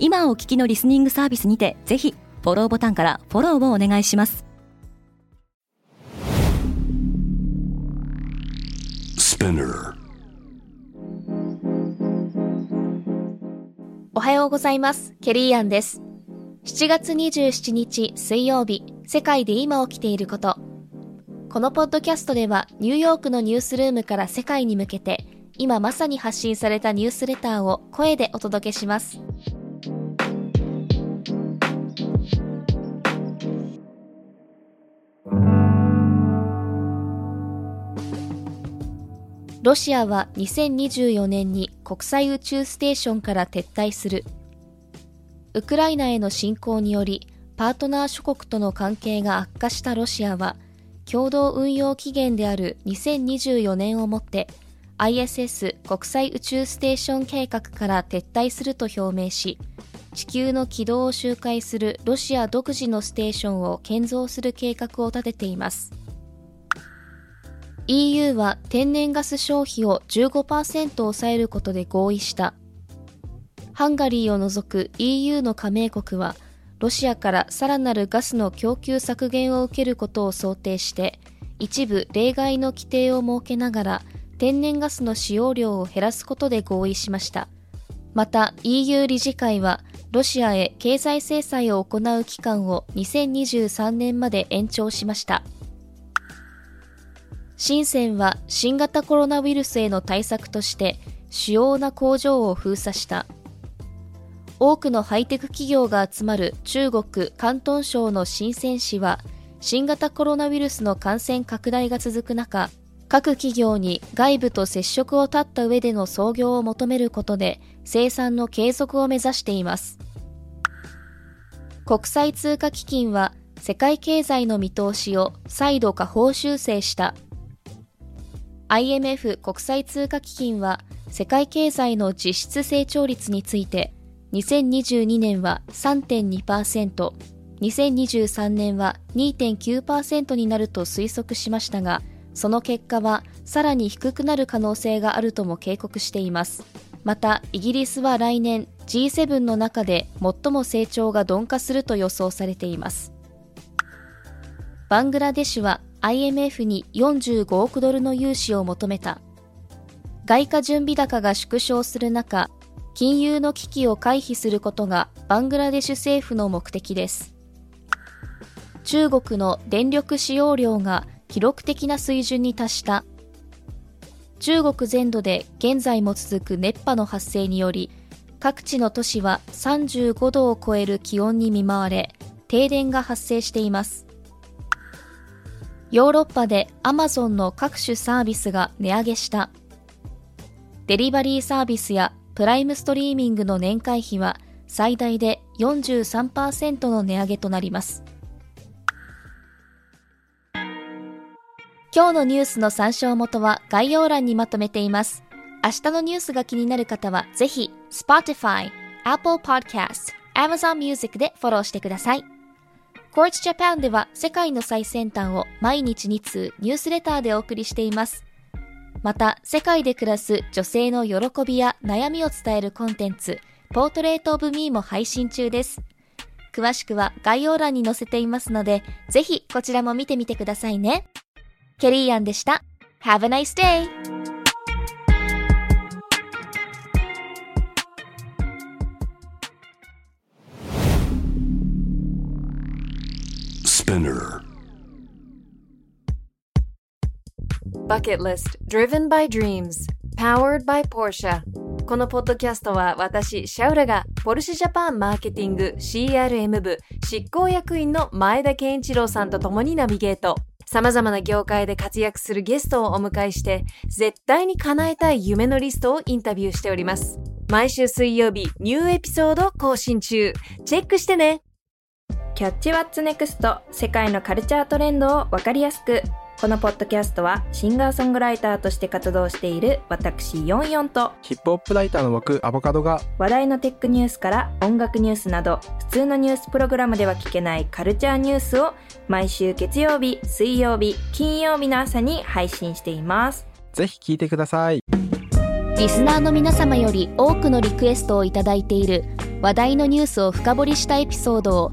今お聞きのリスニングサービスにてぜひフォローボタンからフォローをお願いします。おはようございます。ケリーアンです。7月27日水曜日世界で今起きていること。このポッドキャストではニューヨークのニュースルームから世界に向けて今まさに発信されたニュースレターを声でお届けします。ロシアは2024年に国際宇宙ステーションから撤退する。ウクライナへの侵攻により、パートナー諸国との関係が悪化したロシアは、共同運用期限である2024年をもって ISS 国際宇宙ステーション計画から撤退すると表明し、地球の軌道を周回するロシア独自のステーションを建造する計画を立てています。EU は天然ガス消費を15%抑えることで合意した。ハンガリーを除く EU の加盟国は、ロシアからさらなるガスの供給削減を受けることを想定して、一部例外の規定を設けながら、天然ガスの使用量を減らすことで合意しました。また EU 理事会は、ロシアへ経済制裁を行う期間を2023年まで延長しました。深センは新型コロナウイルスへの対策として主要な工場を封鎖した。多くのハイテク企業が集まる中国広東省の深セン市は新型コロナウイルスの感染拡大が続く中、各企業に外部と接触を絶った上での操業を求めることで生産の継続を目指しています。国際通貨基金は世界経済の見通しを再度下方修正した IMF 国際通貨基金は世界経済の実質成長率について2022年は3.2%、2023年は2.9%になると推測しましたが、その結果はさらに低くなる可能性があるとも警告しています。また、イギリスは来年 G7 の中で最も成長が鈍化すると予想されています。バングラデシュは IMF に45億ドルの融資を求めた。外貨準備高が縮小する中、金融の危機を回避することがバングラデシュ政府の目的です。中国の電力使用量が記録的な水準に達した。中国全土で現在も続く熱波の発生により、各地の都市は35度を超える気温に見舞われ、停電が発生しています。ヨーロッパでアマゾンの各種サービスが値上げした。デリバリーサービスやプライムストリーミングの年会費は最大で43%の値上げとなります。今日のニュースの参照元は概要欄にまとめています。明日のニュースが気になる方はぜひ Spotify、Apple Podcast、Amazon Music でフォローしてください。Quartz Japan では世界の最先端を毎日2通ニュースレターでお送りしています。また、世界で暮らす女性の喜びや悩みを伝えるコンテンツ、ポートレートオブミーも配信中です。詳しくは概要欄に載せていますので、ぜひこちらも見てみてくださいね。ケリーアンでした。Have a nice day! Spinner Bucket List Driven by Dreams Powered by Porsche このポッドキャストは私、シャウラがポルシェジャパンマーケティング CRM 部執行役員の前田健一郎さんと共にナビゲート。様々な業界で活躍するゲストをお迎えして、絶対に叶えたい夢のリストをインタビューしております。毎週水曜日、ニューエピソード更新中。チェックしてねキャッチワッツネクスト世界のカルチャートレンドをわかりやすく。このポッドキャストはシンガーソングライターとして活動している私ヨンヨンとヒップホップライターの僕アボカドが話題のテックニュースから音楽ニュースなど普通のニュースプログラムでは聞けないカルチャーニュースを毎週月曜日、水曜日、金曜日の朝に配信しています。ぜひ聞いてくださいリスナーの皆様より多くのリクエストをいただいている話題のニュースを深掘りしたエピソードを